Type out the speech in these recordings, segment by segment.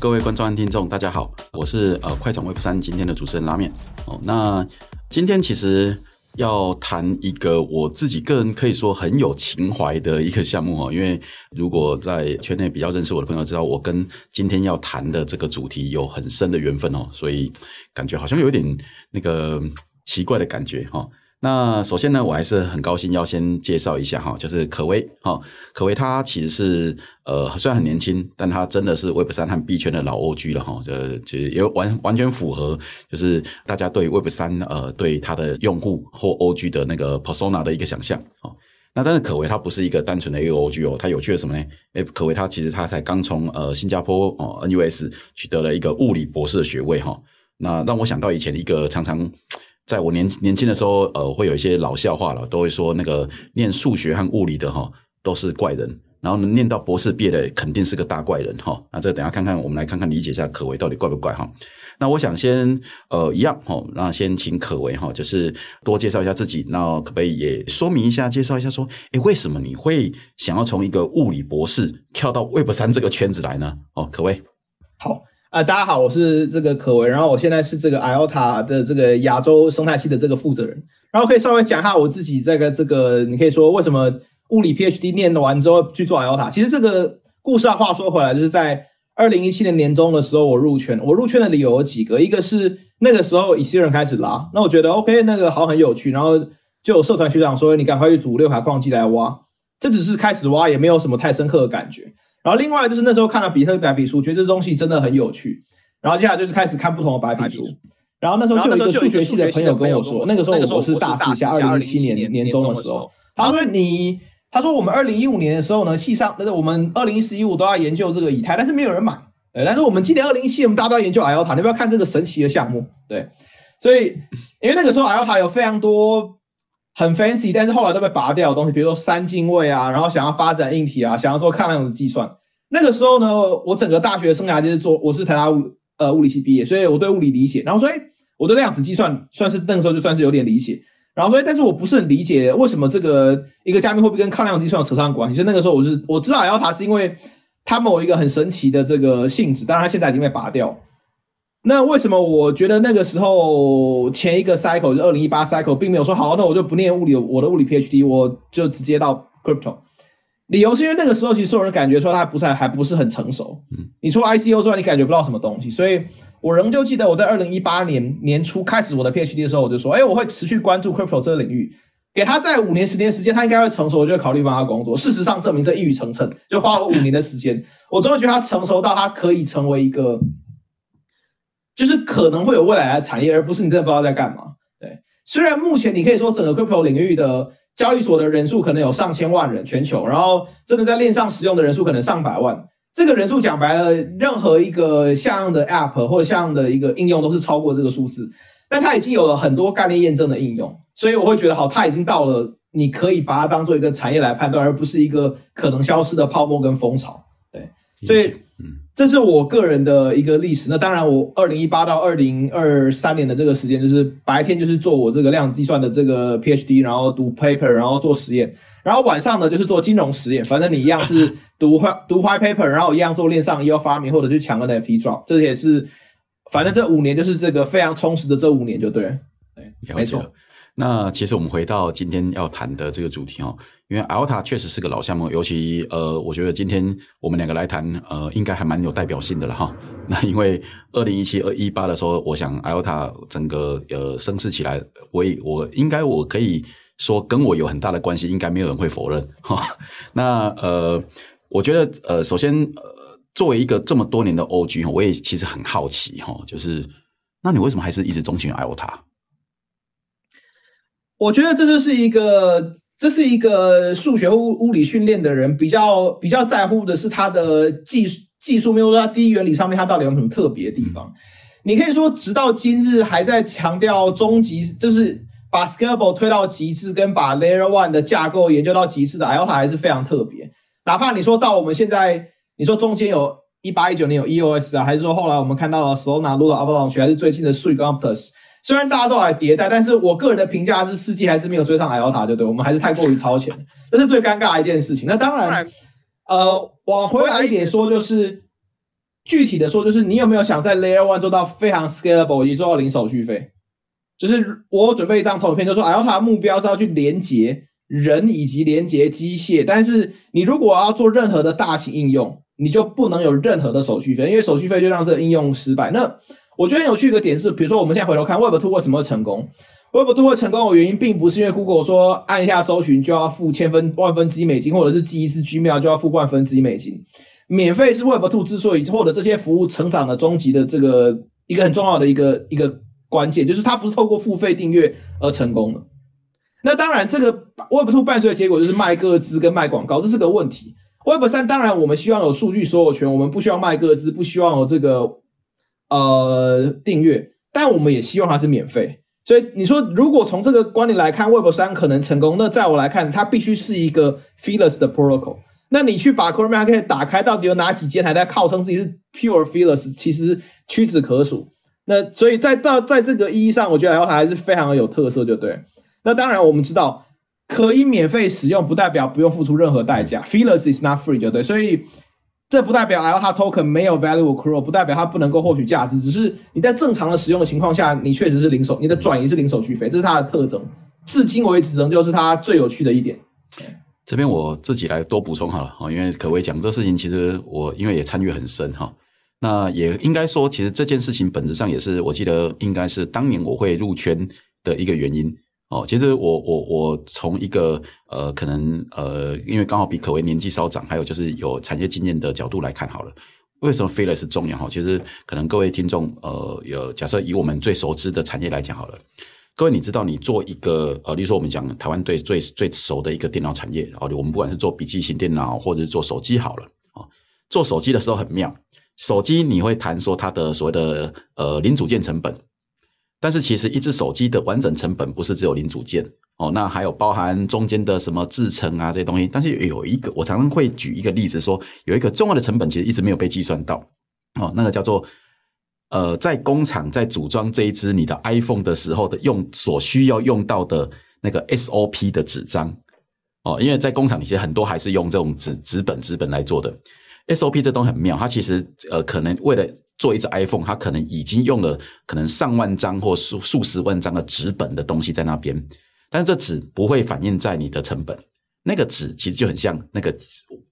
各位观众和听众，大家好，我是呃快转 Web 三今天的主持人拉面哦。那今天其实要谈一个我自己个人可以说很有情怀的一个 项目哦，因为如果在圈内比较认识我的朋友知道，我跟今天要谈的这个主题有很深的缘分哦，所以感觉好像有点那个奇怪的感觉哈。那首先呢，我还是很高兴要先介绍一下哈，就是可为哈，可为他其实是呃虽然很年轻，但他真的是 Web 三和币圈的老 OG 了哈，这就也完完全符合就是大家对 Web 三呃对他的用户或 OG 的那个 persona 的一个想象哦。那但是可为他不是一个单纯的一个 OG 哦，他有趣的什么呢？诶，可为他其实他才刚从呃新加坡哦 NUS 取得了一个物理博士的学位哈，那让我想到以前一个常常。在我年年轻的时候，呃，会有一些老笑话了，都会说那个念数学和物理的哈都是怪人，然后呢念到博士毕业的肯定是个大怪人哈。那这等下看看，我们来看看理解一下可为到底怪不怪哈。那我想先呃一样哈，那先请可为哈，就是多介绍一下自己，那可不可以也说明一下，介绍一下说，诶，为什么你会想要从一个物理博士跳到 Web 三这个圈子来呢？哦，可为，好。啊、大家好，我是这个可为，然后我现在是这个 IOTA 的这个亚洲生态系的这个负责人，然后可以稍微讲一下我自己这个这个，你可以说为什么物理 PhD 念完之后去做 IOTA。其实这个故事啊，话说回来，就是在二零一七年年中的时候，我入圈。我入圈的理由有几个，一个是那个时候以太坊开始拉，那我觉得 OK，那个好很有趣，然后就有社团学长说，你赶快去组六卡矿机来挖，这只是开始挖，也没有什么太深刻的感觉。然后另外就是那时候看了比特币白皮书，觉得这东西真的很有趣。然后接下来就是开始看不同的白皮书。然后那时候就有一个数学系的朋友跟我说，那个时候我是大四下，二零一七年年中的时候，他说你，他说我们二零一五年的时候呢，系上，那是我们二零一四一五都要研究这个以太，但是没有人买。对，但是我们今年二零一七我们大家都要研究 IOTA，你不要看这个神奇的项目。对，所以因为那个时候 IOTA 有非常多很 fancy，但是后来都被拔掉的东西，比如说三进位啊，然后想要发展硬体啊，想要做抗量子计算。那个时候呢，我整个大学生涯就是做，我是台大物呃物理系毕业，所以我对物理理解，然后所以我对量子计算算是那个时候就算是有点理解，然后所以但是我不是很理解为什么这个一个加密货币跟抗量子计算扯上关系，所以那个时候我是我知道 IOTA 是因为它某一个很神奇的这个性质，当然它现在已经被拔掉。那为什么我觉得那个时候前一个 cycle 就二零一八 cycle 并没有说好，那我就不念物理，我的物理 PhD 我就直接到 crypto。理由是因为那个时候其实所有人感觉说它还不是还不是很成熟，嗯，你除了 ICO 之外，你感觉不到什么东西，所以我仍旧记得我在二零一八年年初开始我的 PhD 的时候，我就说，哎，我会持续关注 Crypto 这个领域，给他在五年十年时间，他应该会成熟，我就会考虑帮他工作。事实上证明这一语成谶，就花了五年的时间，我终于觉得他成熟到他可以成为一个，就是可能会有未来的产业，而不是你真的不知道在干嘛。对，虽然目前你可以说整个 Crypto 领域的。交易所的人数可能有上千万人，全球，然后真的在链上使用的人数可能上百万。这个人数讲白了，任何一个像样的 App 或像样的一个应用都是超过这个数字。但它已经有了很多概念验证的应用，所以我会觉得好，它已经到了你可以把它当做一个产业来判断，而不是一个可能消失的泡沫跟风潮。对，所以。这是我个人的一个历史。那当然，我二零一八到二零二三年的这个时间，就是白天就是做我这个量子计算的这个 PhD，然后读 paper，然后做实验，然后晚上呢就是做金融实验。反正你一样是 读坏读坏 paper，然后一样做链上又要发明或者去抢 NFT drop。这也是，反正这五年就是这个非常充实的这五年，就对了，对，没错。那其实我们回到今天要谈的这个主题哦，因为 IOTA 确实是个老项目，尤其呃，我觉得今天我们两个来谈，呃，应该还蛮有代表性的了哈。那因为二零一七、二一八的时候，我想 IOTA 整个呃声势起来，我也我应该我可以说跟我有很大的关系，应该没有人会否认哈。那呃，我觉得呃，首先呃，作为一个这么多年的 OG，我也其实很好奇哈，就是那你为什么还是一直钟情 aita 我觉得这就是一个，这是一个数学物物理训练的人比较比较在乎的是他的技技术，没有说他第一原理上面他到底有什么特别的地方。你可以说，直到今日还在强调终极，就是把 Scalable 推到极致，跟把 Layer One 的架构研究到极致的 IOTA 还是非常特别。哪怕你说到我们现在，你说中间有一八一九年有 EOS 啊，还是说后来我们看到了 Solana、Luna、Avalanche，还是最近的 Suicomplex 虽然大家都来迭代，但是我个人的评价是世纪还是没有追上 IOTA，对不对？我们还是太过于超前，这是最尴尬的一件事情。那当然，呃，往回来一点说，就是具体的说，就是你有没有想在 Layer One 做到非常 scalable，以及做到零手续费？就是我准备一张投影片，就说 IOTA 的目标是要去连接人以及连接机械，但是你如果要做任何的大型应用，你就不能有任何的手续费，因为手续费就让这个应用失败。那我觉得很有趣的一个点是，比如说我们现在回头看 Web 2为什么会成功？Web 2会成功的原因，并不是因为 Google 说按一下搜寻就要付千分万分之一美金，或者是记一次 Gmail 就要付万分之一美金。免费是 Web 2之所以获得这些服务成长的终极的这个一个很重要的一个一个关键，就是它不是透过付费订阅而成功的。那当然，这个 Web 2伴随的结果就是卖个资跟卖广告，这是个问题。Web 3当然我们希望有数据所有权，我们不需要卖个资，不希望有这个。呃，订阅，但我们也希望它是免费。所以你说，如果从这个观点来看，Web 三可能成功，那在我来看，它必须是一个 feeless 的 protocol。那你去把 Chrome Market 打开，到底有哪几间还在号称自己是 pure feeless，其实屈指可数。那所以在到在这个意义上，我觉得 L 塔还是非常的有特色，就对。那当然，我们知道可以免费使用，不代表不用付出任何代价。Feeless is not free，就对。所以。这不代表 IOTA token 没有 value accrual，不代表它不能够获取价值，只是你在正常的使用的情况下，你确实是零手，你的转移是零手续费，这是它的特征。至今为止，仍旧是它最有趣的一点。这边我自己来多补充好了哈，因为可为讲这事情，其实我因为也参与很深哈，那也应该说，其实这件事情本质上也是我记得应该是当年我会入圈的一个原因。哦，其实我我我从一个呃，可能呃，因为刚好比可为年纪稍长，还有就是有产业经验的角度来看好了，为什么 Feeless 重要？哈，其实可能各位听众呃，有假设以我们最熟知的产业来讲好了，各位你知道你做一个呃，例如说我们讲台湾对最最熟的一个电脑产业，哦，我们不管是做笔记型电脑或者是做手机好了，哦，做手机的时候很妙，手机你会谈说它的所谓的呃零组件成本。但是其实一只手机的完整成本不是只有零组件哦，那还有包含中间的什么制程啊这些东西。但是有一个，我常常会举一个例子说，有一个重要的成本其实一直没有被计算到哦，那个叫做呃，在工厂在组装这一支你的 iPhone 的时候的用所需要用到的那个 SOP 的纸张哦，因为在工厂里其实很多还是用这种纸纸本纸本来做的 SOP 这东西很妙，它其实呃可能为了。做一只 iPhone，它可能已经用了可能上万张或数数十万张的纸本的东西在那边，但是这纸不会反映在你的成本。那个纸其实就很像那个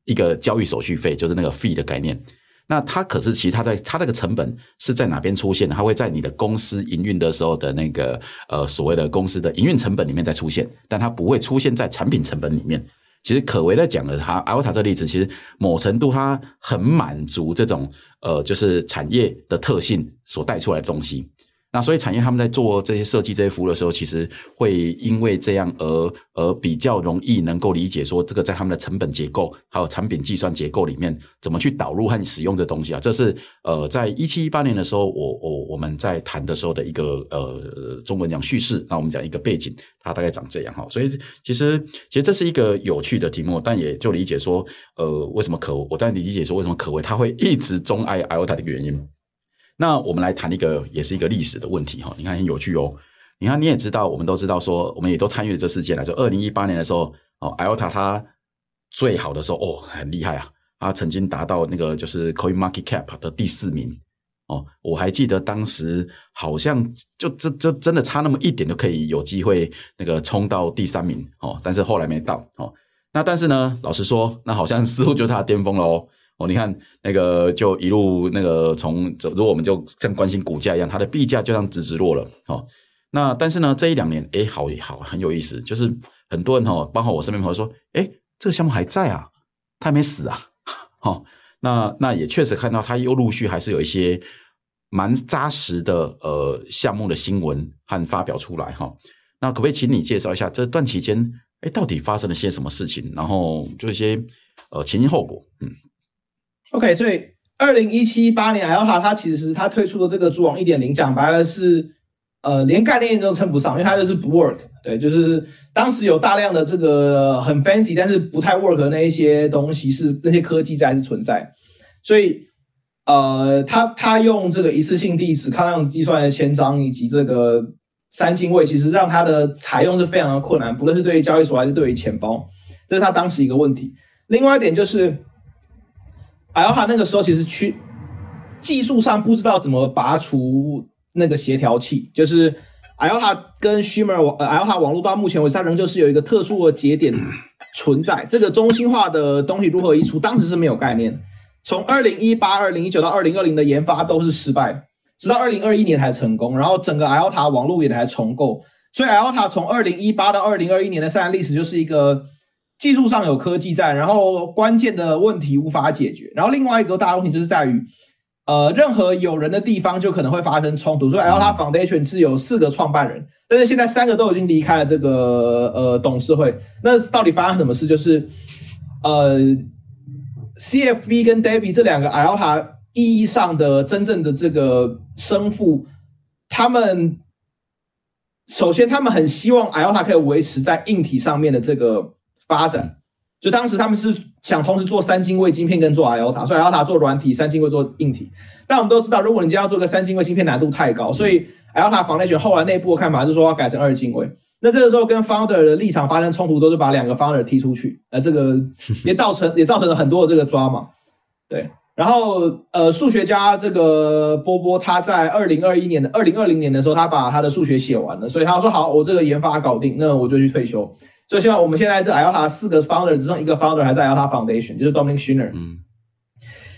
一个交易手续费，就是那个 fee 的概念。那它可是其实它在它那个成本是在哪边出现的？它会在你的公司营运的时候的那个呃所谓的公司的营运成本里面再出现，但它不会出现在产品成本里面。其实可为在讲的他阿维塔这例子，其实某程度它很满足这种呃，就是产业的特性所带出来的东西。那所以产业他们在做这些设计、这些服务的时候，其实会因为这样而而比较容易能够理解说，这个在他们的成本结构还有产品计算结构里面怎么去导入和使用这东西啊。这是呃，在一七一八年的时候，我我我们在谈的时候的一个呃中文讲叙事，那我们讲一个背景，它大概长这样哈。所以其实其实这是一个有趣的题目，但也就理解说，呃，为什么可我在理解说为什么可为他会一直钟爱 IOTA 的一个原因。那我们来谈一个，也是一个历史的问题哈。你看很有趣哦。你看你也知道，我们都知道说，我们也都参与了这事件来说，二零一八年的时候，哦，IOTA 它最好的时候哦，很厉害啊，它曾经达到那个就是 Coin Market Cap 的第四名哦。我还记得当时好像就这这真的差那么一点就可以有机会那个冲到第三名哦，但是后来没到哦。那但是呢，老实说，那好像似乎就是它的巅峰了哦。哦，你看那个就一路那个从走，如果我们就像关心股价一样，它的币价就这样直直落了。哦，那但是呢，这一两年，哎，好也好，很有意思，就是很多人哦，包括我身边朋友说，哎，这个项目还在啊，它还没死啊。哦，那那也确实看到它又陆续还是有一些蛮扎实的呃项目的新闻和发表出来哈、那可不可以请你介绍一下这段期间，哎，到底发生了些什么事情？然后就一些呃前因后果，嗯。OK，所以二零一七八年，IOTA 它其实它推出的这个蛛网一点零，讲白了是，呃，连概念都称不上，因为它就是不 work，对，就是当时有大量的这个很 fancy，但是不太 work 的那一些东西是那些科技在是存在，所以呃，它它用这个一次性地址、抗量计算的签章以及这个三进位，其实让它的采用是非常的困难，不论是对于交易所还是对于钱包，这是它当时一个问题。另外一点就是。IOTA 那个时候其实去技术上不知道怎么拔除那个协调器，就是 IOTA 跟 Shimmer 网呃 IOTA 网络到目前为止，它仍旧是有一个特殊的节点存在。这个中心化的东西如何移除，当时是没有概念。从二零一八、二零一九到二零二零的研发都是失败，直到二零二一年才成功。然后整个 IOTA 网络也才重构。所以 IOTA 从二零一八到二零二一年的三年历史就是一个技术上有科技在，然后关键的问题无法解决。然后另外一个大问题就是在于，呃，任何有人的地方就可能会发生冲突。所以 IOTA Foundation 是有四个创办人，但是现在三个都已经离开了这个呃董事会。那到底发生什么事？就是呃，CFB 跟 David 这两个 IOTA 意义上的真正的这个生父，他们。首先，他们很希望 IOTA 可以维持在硬体上面的这个发展。就当时他们是想同时做三亲卫晶片跟做 IOTA，所以 IOTA 做软体，三亲卫做硬体。但我们都知道，如果你今天要做个三亲卫芯片，难度太高，所以 IOTA Foundation 后来内部的看法是说要改成二亲卫。那这个时候跟 Founder 的立场发生冲突，都是把两个 Founder 踢出去，呃，这个 也造成也造成了很多的这个 drama。对。然后，呃，数学家这个波波他在二零二一年的二零二零年的时候，他把他的数学写完了，所以他说好，我这个研发搞定，那我就去退休。所以现在我们现在这 IOTA 四个 founder 只剩一个 founder 还在 IOTA Foundation，就是 Dominic Schiner。嗯，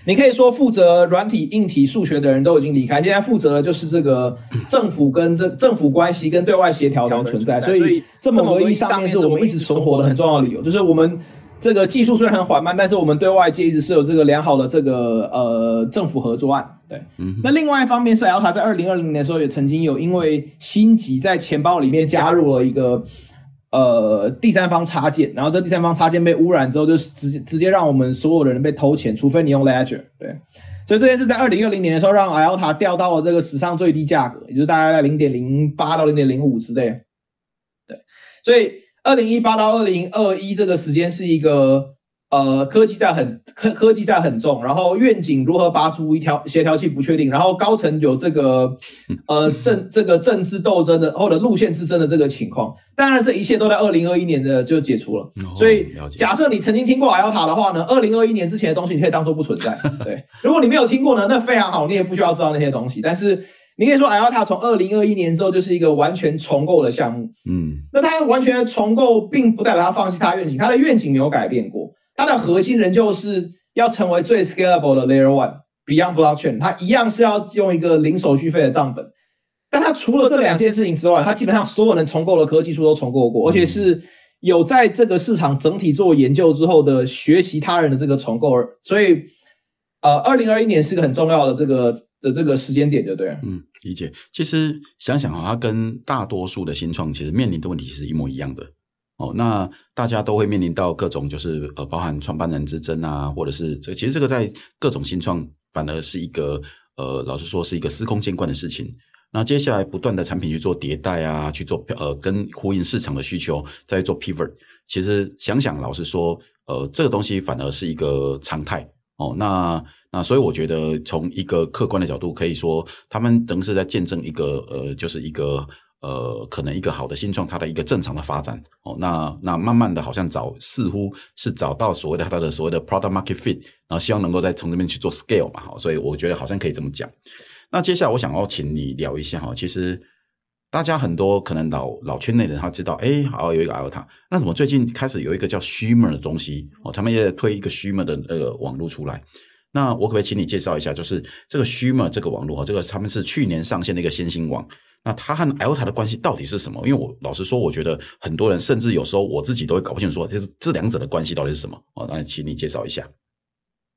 你可以说负责软体、硬体、数学的人都已经离开，现在负责的就是这个 政府跟这政府关系跟对外协调的存在。所以，这么个意义上面是我们一直存活的很重要的理由，就是我们。这个技术虽然很缓慢，但是我们对外界一直是有这个良好的这个呃政府合作案。对，嗯。那另外一方面是，IOTA 在二零二零年的时候也曾经有因为心急在钱包里面加入了一个呃第三方插件，然后这第三方插件被污染之后，就直接直接让我们所有的人被偷钱，除非你用 Ledger。对，所以这件事在二零二零年的时候让 IOTA 掉到了这个史上最低价格，也就是大概在零点零八到零点零五之类。对，所以。二零一八到二零二一这个时间是一个呃科技债很科科技债很重，然后愿景如何拔出一条协调器不确定，然后高层有这个呃政 这个政治斗争的或者路线之争的这个情况。当然这一切都在二零二一年的就解除了。所以假设你曾经听过 IOTA 的话呢，二零二一年之前的东西你可以当做不存在。对，如果你没有听过呢，那非常好，你也不需要知道那些东西。但是。你可以说，IOTA 从二零二一年之后就是一个完全重构的项目。嗯，那它完全重构，并不代表它放弃它的愿景，它的愿景没有改变过，它的核心仍旧是要成为最 scalable 的 Layer One Beyond Blockchain，它一样是要用一个零手续费的账本。但它除了这两件事情之外，它基本上所有能重构的科技树都重构过，而且是有在这个市场整体做研究之后的学习他人的这个重构。所以，呃，二零二一年是个很重要的这个的这个时间点，就对了。嗯。理解，其实想想哈，它跟大多数的新创其实面临的问题是一模一样的哦。那大家都会面临到各种就是呃，包含创办人之争啊，或者是这其实这个在各种新创反而是一个呃，老实说是一个司空见惯的事情。那接下来不断的产品去做迭代啊，去做呃，跟呼应市场的需求，再做 pivot。其实想想，老实说，呃，这个东西反而是一个常态。哦，那那所以我觉得从一个客观的角度，可以说他们等于是在见证一个呃，就是一个呃，可能一个好的新创它的一个正常的发展。哦，那那慢慢的好像找似乎是找到所谓的它的所谓的 product market fit，然后希望能够再从这边去做 scale 嘛。好，所以我觉得好像可以这么讲。那接下来我想要请你聊一下哈，其实。大家很多可能老老圈内的人他知道，哎，好有一个 IOTA，那怎么最近开始有一个叫 Shimmer 的东西哦？他们也在推一个 Shimmer 的那个网络出来。那我可不可以请你介绍一下，就是这个 Shimmer 这个网络哈，这个他们是去年上线的一个先行网。那它和 IOTA 的关系到底是什么？因为我老实说，我觉得很多人甚至有时候我自己都会搞不清楚，说就是这两者的关系到底是什么？哦，那请你介绍一下。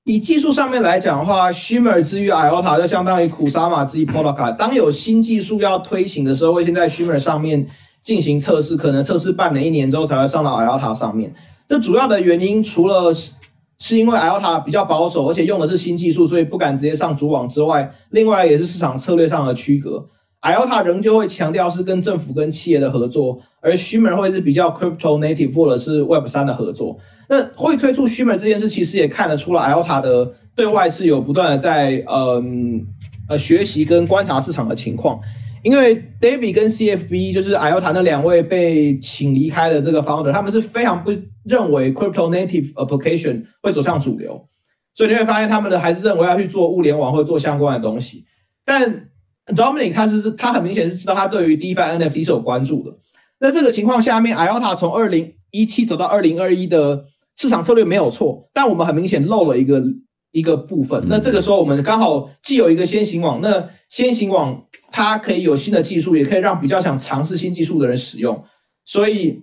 以技术上面来讲的话，Shimmer 之于 IOTA 就相当于 Kusama 之于 polka。当有新技术要推行的时候，会先在 Shimmer 上面进行测试，可能测试半年、一年之后才会上到 IOTA 上面。这主要的原因，除了是是因为 IOTA 比较保守，而且用的是新技术，所以不敢直接上主网之外，另外也是市场策略上的区隔。IOTA 仍旧会强调是跟政府跟企业的合作，而 Shimmer 会是比较 Crypto Native 或者是 Web 三的合作。那会推出 Shimmer 这件事，其实也看得出来，IOTA 的对外是有不断的在嗯呃学习跟观察市场的情况。因为 David 跟 CFB 就是 IOTA 那两位被请离开的这个 founder，他们是非常不认为 Crypto Native Application 会走向主流。所以你会发现他们的还是认为要去做物联网或做相关的东西。但 Dominic 他是他很明显是知道他对于 DeFi NFT 是有关注的。那这个情况下面，IOTA 从二零一七走到二零二一的市场策略没有错，但我们很明显漏了一个一个部分。那这个时候我们刚好既有一个先行网，那先行网它可以有新的技术，也可以让比较想尝试新技术的人使用，所以。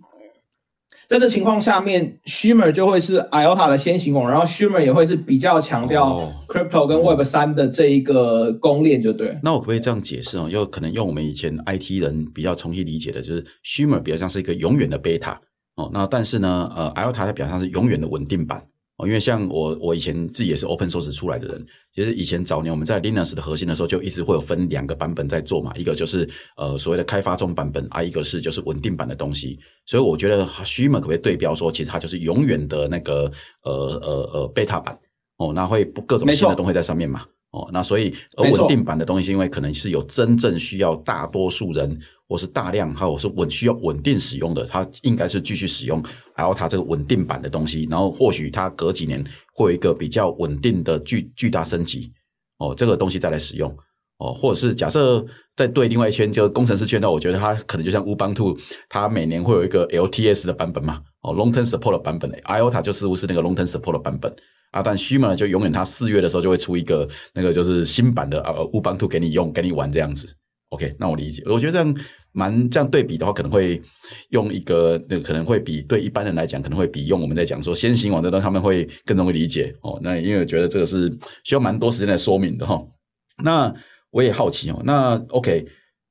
在这情况下面，Shimmer 就会是 IOTA 的先行网，然后 Shimmer 也会是比较强调 Crypto 跟 Web 三的这一个公链，就对。那我可不可以这样解释哦？又可能用我们以前 IT 人比较重新理解的，就是 Shimmer 比较像是一个永远的 Beta 哦，那但是呢，呃，IOTA 它比较像是永远的稳定版。因为像我，我以前自己也是 open source 出来的人。其实以前早年我们在 Linux 的核心的时候，就一直会有分两个版本在做嘛。一个就是呃所谓的开发中版本，啊，一个是就是稳定版的东西。所以我觉得 Shimmer 可不可以对标说，其实它就是永远的那个呃呃呃 beta 版哦，那会各种新的东西在上面嘛。哦，那所以而稳定版的东西，因为可能是有真正需要大多数人，或是大量，还有是稳需要稳定使用的，它应该是继续使用，然后它这个稳定版的东西，然后或许它隔几年会有一个比较稳定的巨巨大升级，哦，这个东西再来使用，哦，或者是假设在对另外一圈就工程师圈的，我觉得它可能就像 Ubuntu，它每年会有一个 LTS 的版本嘛，哦，Long Term Support 的版本，IOTA 就似乎是那个 Long Term Support 的版本。啊，但 Shima 就永远，它四月的时候就会出一个那个就是新版的呃 Ubuntu 给你用，给你玩这样子。OK，那我理解。我觉得这样蛮这样对比的话，可能会用一个那可能会比对一般人来讲，可能会比用我们在讲说先行网这段他们会更容易理解哦。那因为我觉得这个是需要蛮多时间来说明的哈、哦。那我也好奇哦。那 OK，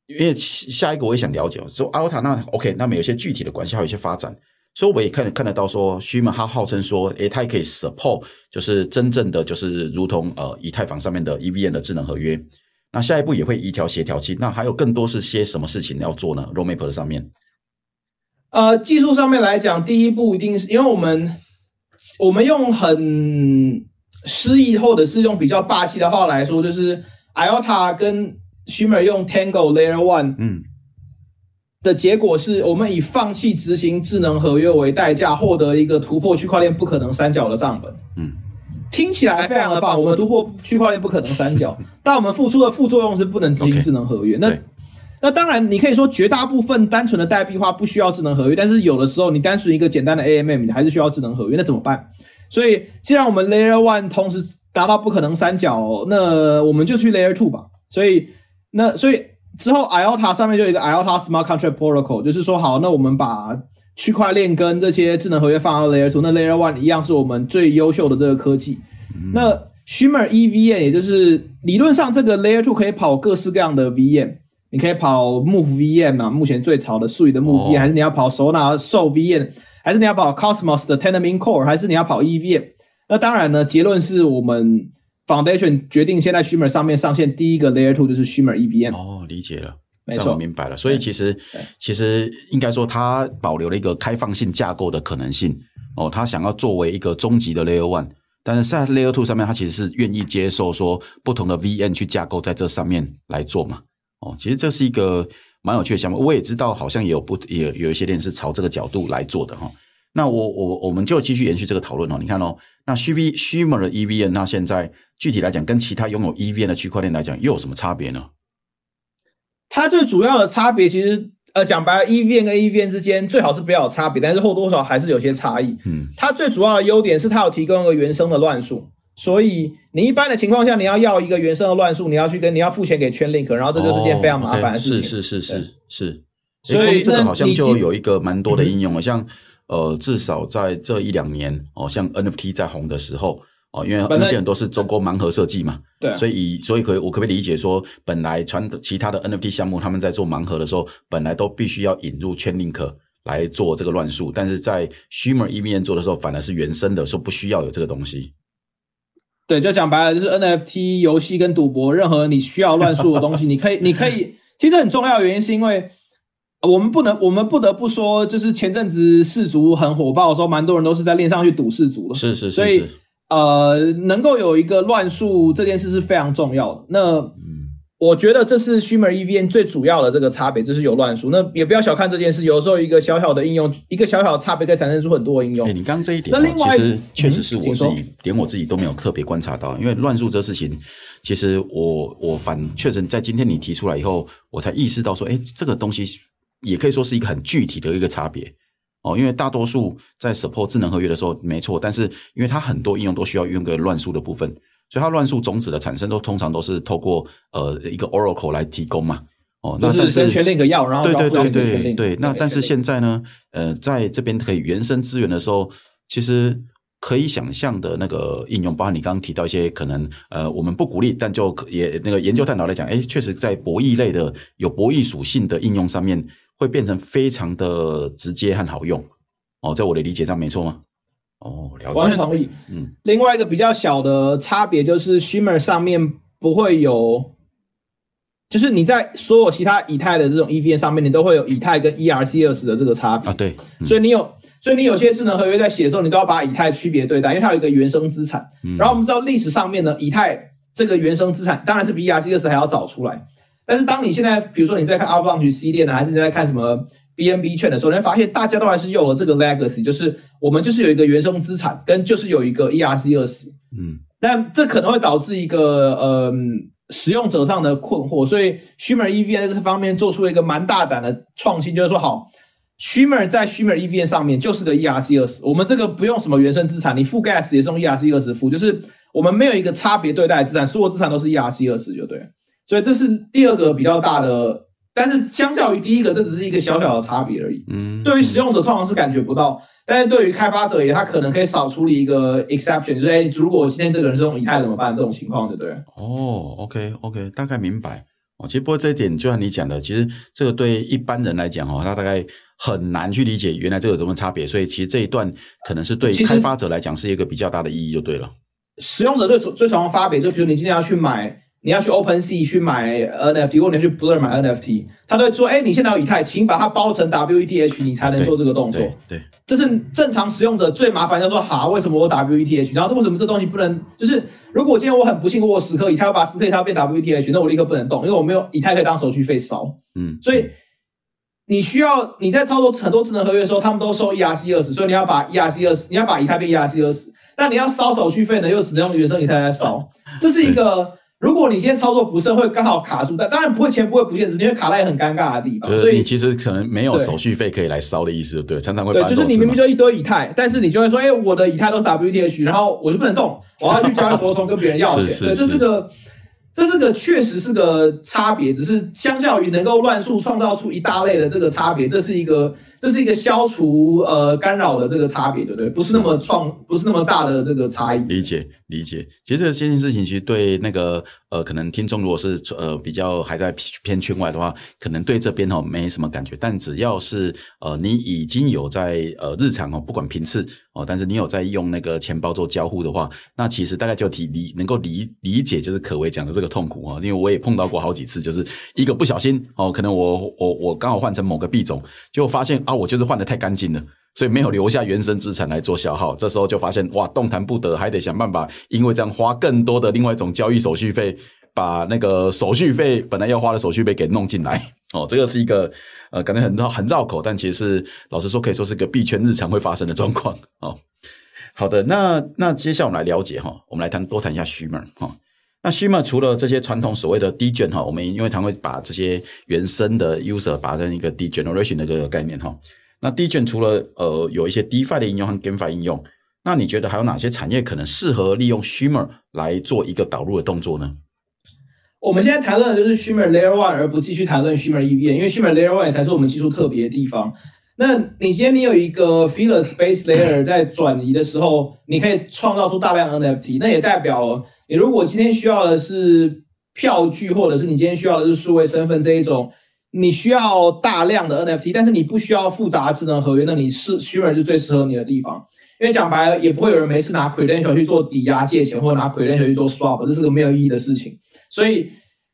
因为下一个我也想了解哦，说 IOTA 那 OK，那么有些具体的关系，还有一些发展。所以我也看看得到说虚门他号称说，诶，他也可以 support，就是真正的就是如同呃以太坊上面的 EVM 的智能合约。那下一步也会移调协调器。那还有更多是些什么事情要做呢？Roadmap 的上面，呃，技术上面来讲，第一步一定是因为我们我们用很诗意或者是用比较霸气的话来说，就是 IOTA 跟 Shimmer 用 Tango Layer One，嗯。的结果是我们以放弃执行智能合约为代价，获得一个突破区块链不可能三角的账本。嗯，听起来非常的棒。我们突破区块链不可能三角，但我们付出的副作用是不能执行智能合约。那那当然，你可以说绝大部分单纯的代币化不需要智能合约，但是有的时候你单纯一个简单的 AMM，你还是需要智能合约。那怎么办？所以既然我们 Layer One 同时达到不可能三角，那我们就去 Layer Two 吧。所以那所以。之后，IOTA 上面就有一个 IOTA Smart Contract Protocol，就是说，好，那我们把区块链跟这些智能合约放到 Layer Two，那 Layer One 一样是我们最优秀的这个科技。嗯、那 Shimmer EVM 也就是理论上这个 Layer Two 可以跑各式各样的 VM，你可以跑 Move VM 啊，目前最潮的 Sui 的 Move VM，、哦、还是你要跑 Solana Sol VM，还是你要跑 Cosmos 的 Tendermint Core，还是你要跑 EVM？那当然呢，结论是我们。Foundation 决定现在 Shimmer 上面上线第一个 Layer Two 就是 Shimmer EVM。哦，理解了，没错，明白了。所以其实其实应该说，它保留了一个开放性架构的可能性。哦，它想要作为一个终极的 Layer One，但是在 Layer Two 上面，它其实是愿意接受说不同的 V N 去架构在这上面来做嘛。哦，其实这是一个蛮有趣的项目。我也知道，好像也有不也有一些链是朝这个角度来做的哈。那我我我们就继续延续这个讨论哦。你看哦，那 Shimmer 的 E V N，那现在具体来讲，跟其他拥有 E V N 的区块链来讲，又有什么差别呢？它最主要的差别，其实呃讲白了，EVM 跟 EVM 之间最好是不要有差别，但是或多或少还是有些差异。嗯，它最主要的优点是它有提供一个原生的乱数，所以你一般的情况下，你要要一个原生的乱数，你要去跟你要付钱给 Chainlink，然后这就是件非常麻烦的事情。是是是是是，所以这个好像就有一个蛮多的应用，像。呃，至少在这一两年哦，像 NFT 在红的时候哦，因为 NFT 很多是中国盲盒设计嘛，对，所以所以可以我可不可以理解说，本来传其他的 NFT 项目他们在做盲盒的时候，本来都必须要引入 Chainlink 来做这个乱数，但是在 Shimmer EVM 做的时候，反而是原生的，说不需要有这个东西。对，就讲白了，就是 NFT 游戏跟赌博，任何你需要乱数的东西，你可以，你可以，其实很重要的原因是因为。我们不能，我们不得不说，就是前阵子世足很火爆的时候，蛮多人都是在链上去赌世足的。是是是，是。所以，呃，能够有一个乱数这件事是非常重要的。那，我觉得这是 Shimmer EVM 最主要的这个差别，就是有乱数。那也不要小看这件事，有时候一个小小的应用，一个小小的差别可以产生出很多应用。哎，你刚刚这一点，那另外其实确实是我自己连我自己都没有特别观察到，因为乱数这事情，其实我我反确实在今天你提出来以后，我才意识到说，哎，这个东西也可以说是一个很具体的一个差别哦。因为大多数在 support 智能合约的时候没错，但是因为它很多应用都需要用个乱数的部分。所以它乱数种子的产生都通常都是透过呃一个 Oracle 来提供嘛，哦，那但是先确认一个药，然后对对对对对，那但是现在呢，呃，在这边可以原生资源的时候，其实可以想象的那个应用，包括你刚刚提到一些可能呃我们不鼓励，但就也那个研究探讨来讲，哎，确实在博弈类的有博弈属性的应用上面，会变成非常的直接和好用，哦，在我的理解上没错吗？哦，了解，完全同意。嗯，另外一个比较小的差别就是 Shimmer 上面不会有，就是你在所有其他以太的这种 EVM 上面，你都会有以太跟 ERC 二十的这个差别啊。对，嗯、所以你有，所以你有些智能合约在写的时候，你都要把以太区别对待，因为它有一个原生资产。嗯、然后我们知道历史上面呢，以太这个原生资产当然是比 ERC 二十还要早出来。但是当你现在，比如说你在看 Avalanche C 链呢，还是你在看什么？BNB 券的时候，你会发现大家都还是用了这个 legacy，就是我们就是有一个原生资产，跟就是有一个 ERC 二十。嗯，那这可能会导致一个呃使用者上的困惑，所以 Shimmer EVM 在这方面做出了一个蛮大胆的创新，就是说好，Shimmer 在 Shimmer EVM 上面就是个 ERC 二十我们这个不用什么原生资产，你付 gas 也是用 ERC 二十付，就是我们没有一个差别对待资产，所有资产都是 ERC 二十就对，所以这是第二个比较大的。但是相较于第一个，这只是一个小小的差别而已。嗯，对于使用者通常是感觉不到，但是对于开发者也，他可能可以少处理一个 exception，就是哎，如果今天这个人是用以太怎么办？这种情况，对不对？哦，OK OK，大概明白。哦，其实不过这一点，就像你讲的，其实这个对一般人来讲，哦，他大概很难去理解原来这个有什么差别，所以其实这一段可能是对开发者来讲是一个比较大的意义，就对了。使用者最最常的差别，就比如你今天要去买。你要去 OpenSea 去买 NFT，或者你去 Blur 买 NFT，他都会说：“哎、欸，你现在有以太，请把它包成 WETH，你才能做这个动作。对”对，这是正常使用者最麻烦，就说：“哈，为什么我 WETH？然后为什么这东西不能？就是如果今天我很不幸我有十颗以太，我把十颗以太变 WETH，那我立刻不能动，因为我没有以太可以当手续费烧。嗯，所以你需要你在操作很多智能合约的时候，他们都收 ERC 二十所以你要把 ERC 二十你要把以太变 ERC 二十但你要烧手续费呢，又只能用原生以太来烧，这是一个。如果你今天操作不慎，会刚好卡住，但当然不会钱不会不见，只因为卡在很尴尬的地方。所以你其实可能没有手续费可以来烧的意思，对，常常会。对，就是你明明就一堆以太，但是你就会说，哎，我的以太都是 WETH，然后我就不能动，我要去交易所中跟别人要钱。对，这是个，这是个确实是个差别，只是相较于能够乱数创造出一大类的这个差别，这是一个。这是一个消除呃干扰的这个差别，对不对？不是那么创，不是那么大的这个差异。理解理解。其实这件事情其实对那个呃，可能听众如果是呃比较还在偏圈外的话，可能对这边哦没什么感觉。但只要是呃你已经有在呃日常哦，不管频次哦，但是你有在用那个钱包做交互的话，那其实大概就体理能够理理解，就是可为讲的这个痛苦啊。因为我也碰到过好几次，就是一个不小心哦，可能我我我刚好换成某个币种，结果发现。啊，我就是换的太干净了，所以没有留下原生资产来做消耗。这时候就发现，哇，动弹不得，还得想办法，因为这样花更多的另外一种交易手续费，把那个手续费本来要花的手续费给弄进来。哦，这个是一个呃，感觉很绕很绕口，但其实老实说，可以说是个币圈日常会发生的状况。哦，好的，那那接下来我们来了解哈，我们来谈多谈一下 Shimmer 哈。那 Shimmer 除了这些传统所谓的 Degen 哈，我们因为它会把这些原生的 user 把成一个 degeneration 的这个概念哈。那 Degen 除了呃有一些 DeFi 的应用和 GameFi 应用，那你觉得还有哪些产业可能适合利用 Shimmer 来做一个导入的动作呢？我们现在谈论的就是 Shimmer Layer One，而不继续谈论 Shimmer EVM，因为 Shimmer Layer One 才是我们技术特别的地方。那你今天你有一个 Feeless Base Layer 在转移的时候，你可以创造出大量 NFT，那也代表。你如果今天需要的是票据，或者是你今天需要的是数位身份这一种，你需要大量的 NFT，但是你不需要复杂智能合约，那你是 Shimmer 是最适合你的地方。因为讲白了，也不会有人没事拿 Credential 去做抵押借钱，或者拿 Credential 去做 Swap，这是个没有意义的事情。所以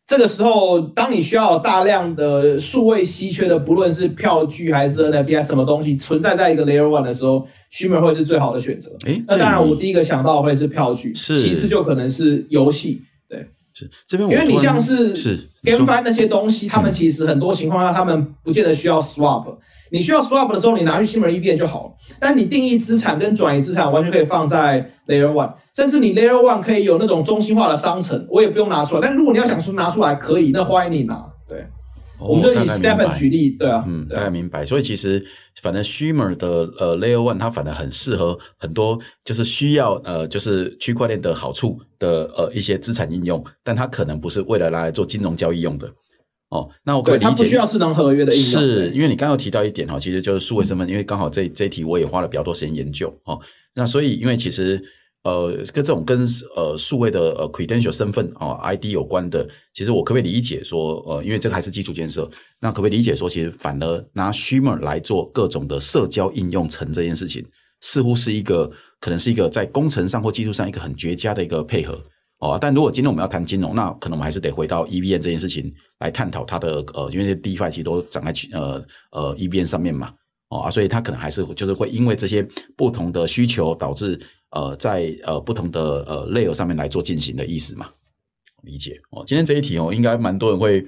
这个时候，当你需要大量的数位稀缺的，不论是票据还是 NFT 还是什么东西存在在一个 Layer One 的时候。Shimmer 会是最好的选择。诶，那当然，我第一个想到会是票据，是其次就可能是游戏。对，是这边，因为你像是是 GameFi 那些东西，他们其实很多情况下，他们不见得需要 Swap。你需要 Swap 的时候，你拿去 Shimmer EVM 就好了。但你定义资产跟转移资产完全可以放在 Layer One，甚至你 Layer One 可以有那种中心化的商城，我也不用拿出来。但如果你要想出拿出来，可以，那欢迎你拿。对，哦、我们就以 Stephen 举例，对啊，嗯，大概明白。所以其实反正 Shimmer 的呃 Layer One 它反而很适合很多就是需要呃就是区块链的好处的呃一些资产应用，但它可能不是为了拿来做金融交易用的。哦，那我可以理解，它不需要智能合约的应用，是因为你刚刚有提到一点哈，其实就是数位身份，嗯、因为刚好这这一题我也花了比较多时间研究哦。那所以因为其实呃跟这种跟呃数位的呃 credential 身份哦 ID 有关的，其实我可不可以理解说呃，因为这个还是基础建设，那可不可以理解说，其实反而拿 Shimmer 来做各种的社交应用层这件事情，似乎是一个可能是一个在工程上或技术上一个很绝佳的一个配合。哦，但如果今天我们要谈金融，那可能我们还是得回到 EVN 这件事情来探讨它的呃，因为这些 DeFi 其实都长在呃呃 EVN 上面嘛，哦啊，所以它可能还是就是会因为这些不同的需求导致呃在呃不同的呃 Layer 上面来做进行的意思嘛，理解哦。今天这一题哦，应该蛮多人会。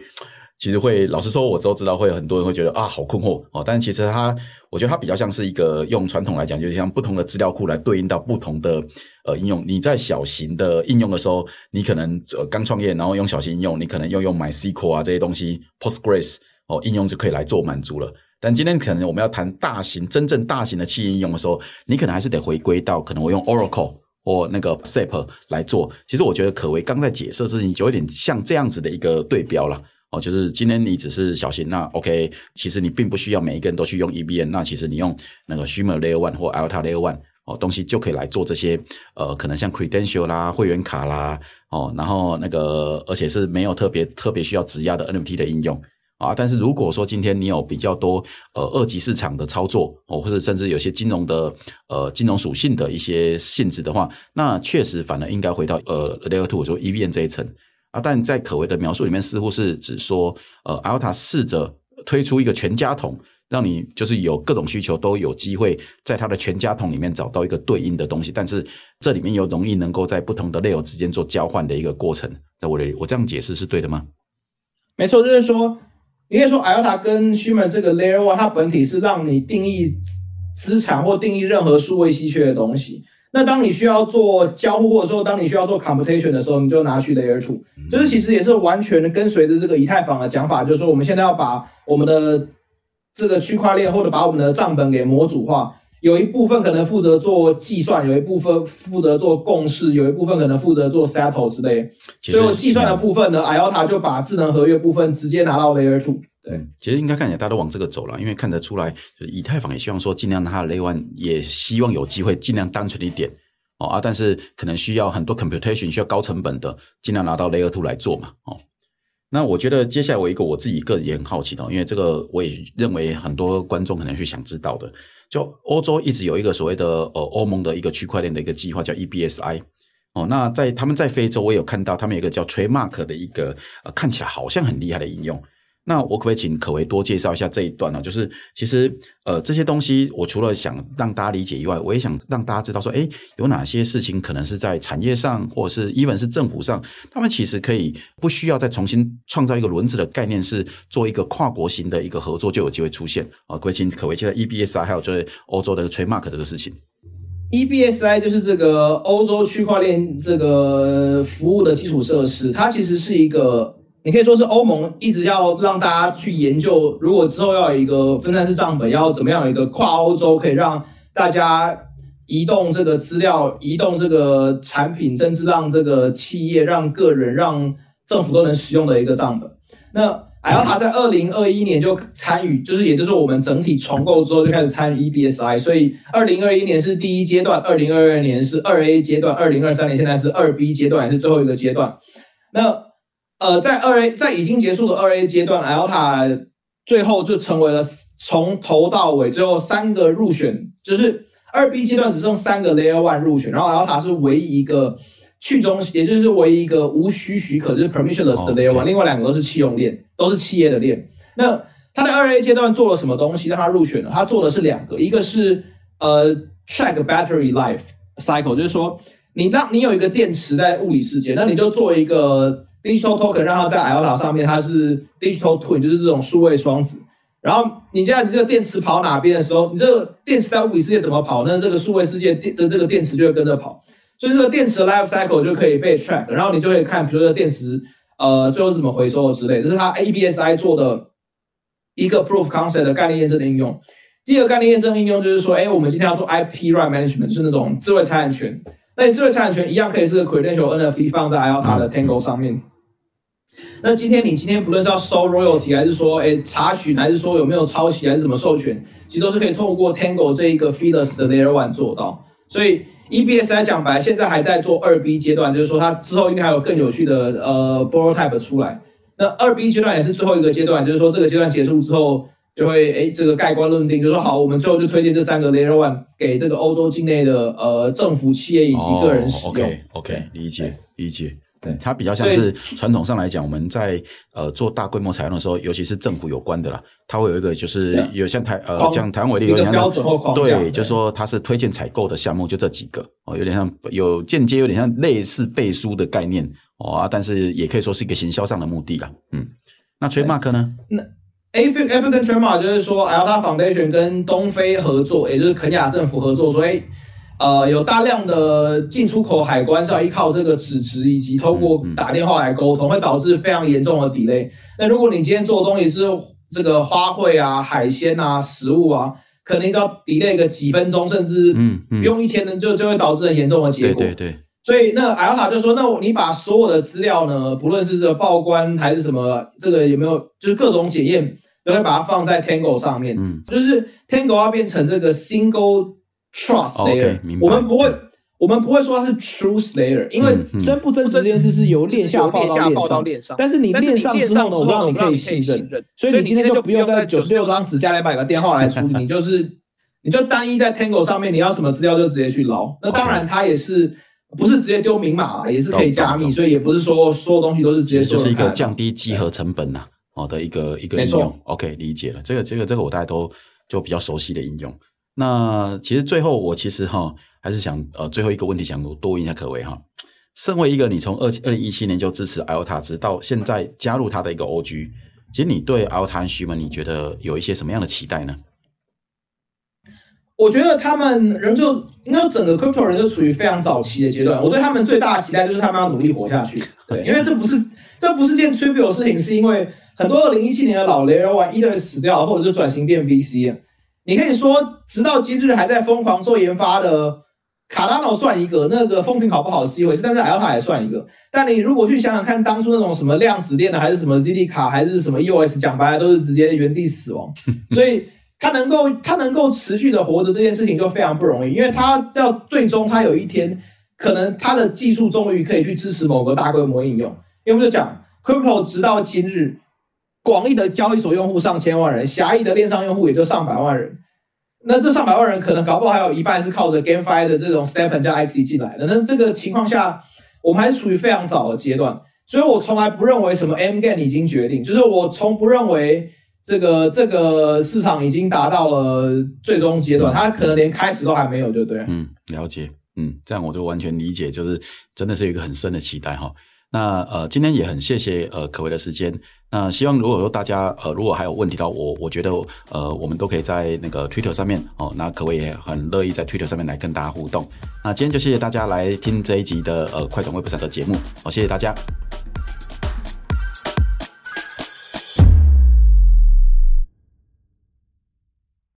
其实会，老实说，我都知道会有很多人会觉得啊，好困惑哦。但其实它，我觉得它比较像是一个用传统来讲，就是像不同的资料库来对应到不同的呃应用。你在小型的应用的时候，你可能呃刚创业，然后用小型应用，你可能用用 MySQL 啊这些东西，Postgres 哦应用就可以来做满足了。但今天可能我们要谈大型、真正大型的企业应用的时候，你可能还是得回归到可能我用 Oracle 或那个 SAP 来做。其实我觉得可为刚在解释事情，就有点像这样子的一个对标了。哦，就是今天你只是小型，那 OK，其实你并不需要每一个人都去用 EVM，那其实你用那个 Shimmer Layer One 或 Alta Layer One 哦，东西就可以来做这些呃，可能像 Credential 啦、会员卡啦，哦，然后那个而且是没有特别特别需要质押的 NFT 的应用啊。但是如果说今天你有比较多呃二级市场的操作哦，或者甚至有些金融的呃金融属性的一些性质的话，那确实反而应该回到呃 Layer Two 说 EVM 这一层。啊，但在可为的描述里面，似乎是指说，呃，iOTA 试着推出一个全家桶，让你就是有各种需求都有机会在它的全家桶里面找到一个对应的东西，但是这里面又容易能够在不同的 layer 之间做交换的一个过程。在我的我这样解释是对的吗？没错，就是说，你可以说 iOTA 跟 Shimmer 这个 Layer One，它本体是让你定义资产或定义任何数位稀缺的东西。那当你需要做交互或者说当你需要做 computation 的时候，你就拿去 layer two，就是其实也是完全跟随着这个以太坊的讲法，就是说我们现在要把我们的这个区块链或者把我们的账本给模组化，有一部分可能负责做计算，有一部分负责做共识，有一部分可能负责做 settle 之类。最后计算的部分呢，iOTA 就把智能合约部分直接拿到 layer two。对，其实应该看起来大家都往这个走了，因为看得出来，就是以太坊也希望说尽量让它的 Layer One 也希望有机会尽量单纯一点哦啊，但是可能需要很多 computation 需要高成本的，尽量拿到 Layer Two 来做嘛哦。那我觉得接下来我一个我自己个人也很好奇的，因为这个我也认为很多观众可能去想知道的，就欧洲一直有一个所谓的呃欧盟的一个区块链的一个计划叫 EBSI 哦，那在他们在非洲我有看到他们有一个叫 t r a d Mark 的一个呃看起来好像很厉害的应用。那我可不可以请可为多介绍一下这一段呢？就是其实呃这些东西，我除了想让大家理解以外，我也想让大家知道说，诶，有哪些事情可能是在产业上，或者是 even 是政府上，他们其实可以不需要再重新创造一个轮子的概念，是做一个跨国型的一个合作就有机会出现啊。可不可以请可为介绍 EBSI，还有就是欧洲的 Trademark 这个事情。EBSI 就是这个欧洲区块链这个服务的基础设施，它其实是一个。你可以说是欧盟一直要让大家去研究，如果之后要有一个分散式账本，要怎么样有一个跨欧洲可以让大家移动这个资料、移动这个产品，甚至让这个企业、让个人、让政府都能使用的一个账本。那 iOTA 在二零二一年就参与，就是也就是我们整体重构之后就开始参与 EBSI，所以二零二一年是第一阶段，二零二二年是二 A 阶段，二零二三年现在是二 B 阶段，也是最后一个阶段。那呃，在二 A 在已经结束的二 A 阶段，iOTA 最后就成为了从头到尾最后三个入选，就是二 B 阶段只剩三个 Layer One 入选，然后 iOTA 是唯一一个去中心，也就是唯一一个无需许可，就是 permissionless 的 Layer One，、oh, okay. 另外两个都是弃用链，都是企业的链。那他在二 A 阶段做了什么东西让他入选了？他做的是两个，一个是呃 track battery life cycle，就是说你当你有一个电池在物理世界，那你就做一个。Digital token，让它在 IOTA 上面它是 digital twin，就是这种数位双子。然后你现在你这个电池跑哪边的时候，你这个电池在物理世界怎么跑，那这个数位世界电这这个电池就会跟着跑。所以这个电池 life cycle 就可以被 track，然后你就可以看，比如说电池呃最后是怎么回收的之类。这是它 ABSI 做的一个 proof concept 的概念验证的应用。第二个概念验证应用就是说，哎，我们今天要做 IP right management，是那种智慧财产权。那你智慧财产权一样可以是 credential NFT 放在 IOTA 的 Tango 上面。那今天你今天不论是要收 royalty，还是说哎查询，还是说有没有抄袭，还是怎么授权，其实都是可以透过 Tango 这一个 feederless 的 Layer One 做到。所以 EBS 来讲白，现在还在做二 B 阶段，就是说它之后应该还有更有趣的呃 prototype 出来。那二 B 阶段也是最后一个阶段，就是说这个阶段结束之后。就会哎，这个盖棺论定，就说好，我们最后就推荐这三个 Layer One 给这个欧洲境内的呃政府、企业以及个人使用。Oh, OK OK，理解理解。对，它比较像是传统上来讲，我们在呃做大规模采用的时候，尤其是政府有关的啦，它会有一个就是有像台呃像台湾为例，有点像对，就是说它是推荐采购的项目，就这几个哦，有点像有间接有点像类似背书的概念哦啊，但是也可以说是一个行销上的目的啦。嗯，那 Trademark 呢？那 African Trademark 就是说，IOTA Foundation 跟东非合作，也就是肯亚政府合作，所以呃有大量的进出口海关是要依靠这个纸质以及通过打电话来沟通，会导致非常严重的 delay。那如果你今天做的东西是这个花卉啊、海鲜啊、食物啊，可能只要 delay 个几分钟，甚至不用一天呢，就就会导致很严重的结果。对对对。所以那 IOTA 就说，那你把所有的资料呢，不论是这个报关还是什么，这个有没有就是各种检验。都会把它放在 Tango 上面，嗯，就是 Tango 要变成这个 Single Trust Layer，我们不会，我们不会说它是 Truth Layer，因为真不真实这件事是由链下报到链上，但是你链上之后呢，我让你可以信任，所以你今天就不用在九十六张纸加两百个电话来处理，你就是你就单一在 Tango 上面，你要什么资料就直接去捞。那当然它也是不是直接丢明码，也是可以加密，所以也不是说所有东西都是直接说。就是一个降低集合成本呐。好的一个一个应用，OK，理解了。这个这个这个我大家都就比较熟悉的应用。那其实最后我其实哈还是想呃最后一个问题想多问一下可为哈。身为一个你从二二零一七年就支持 IOTA 直到现在加入他的一个 OG，其实你对 IOTA 和 shi 们你觉得有一些什么样的期待呢？我觉得他们人就应该整个 Crypto 人就处于非常早期的阶段。我对他们最大的期待就是他们要努力活下去。对，因为这不是这不是件 trivial 的事情，是因为。很多二零一七年的老 Layer One either 死掉了，或者就转型变 VC。你可以说，直到今日还在疯狂做研发的 Cardano 算一个，那个风评好不好是一回事，但是 LTA 也算一个。但你如果去想想看，当初那种什么量子链的，还是什么 ZD 卡还是什么 EOS，讲白了都是直接原地死亡。所以它能够它能够持续的活着这件事情就非常不容易，因为它要最终它有一天可能它的技术终于可以去支持某个大规模应用。因为我们就讲 Crypto 直到今日。广义的交易所用户上千万人，狭义的链上用户也就上百万人。那这上百万人可能搞不好还有一半是靠着 GameFi 的这种 STEPN 加 XE 进来的。那这个情况下，我们还是处于非常早的阶段，所以我从来不认为什么 M Game 已经决定，就是我从不认为这个这个市场已经达到了最终阶段，它可能连开始都还没有，对不对？嗯，了解。嗯，这样我就完全理解，就是真的是一个很深的期待哈。那呃，今天也很谢谢呃可为的时间。那希望如果说大家呃如果还有问题到我，我觉得呃我们都可以在那个 Twitter 上面哦，那可为也很乐意在 Twitter 上面来跟大家互动。那今天就谢谢大家来听这一集的呃快转微博上的节目，好，谢谢大家。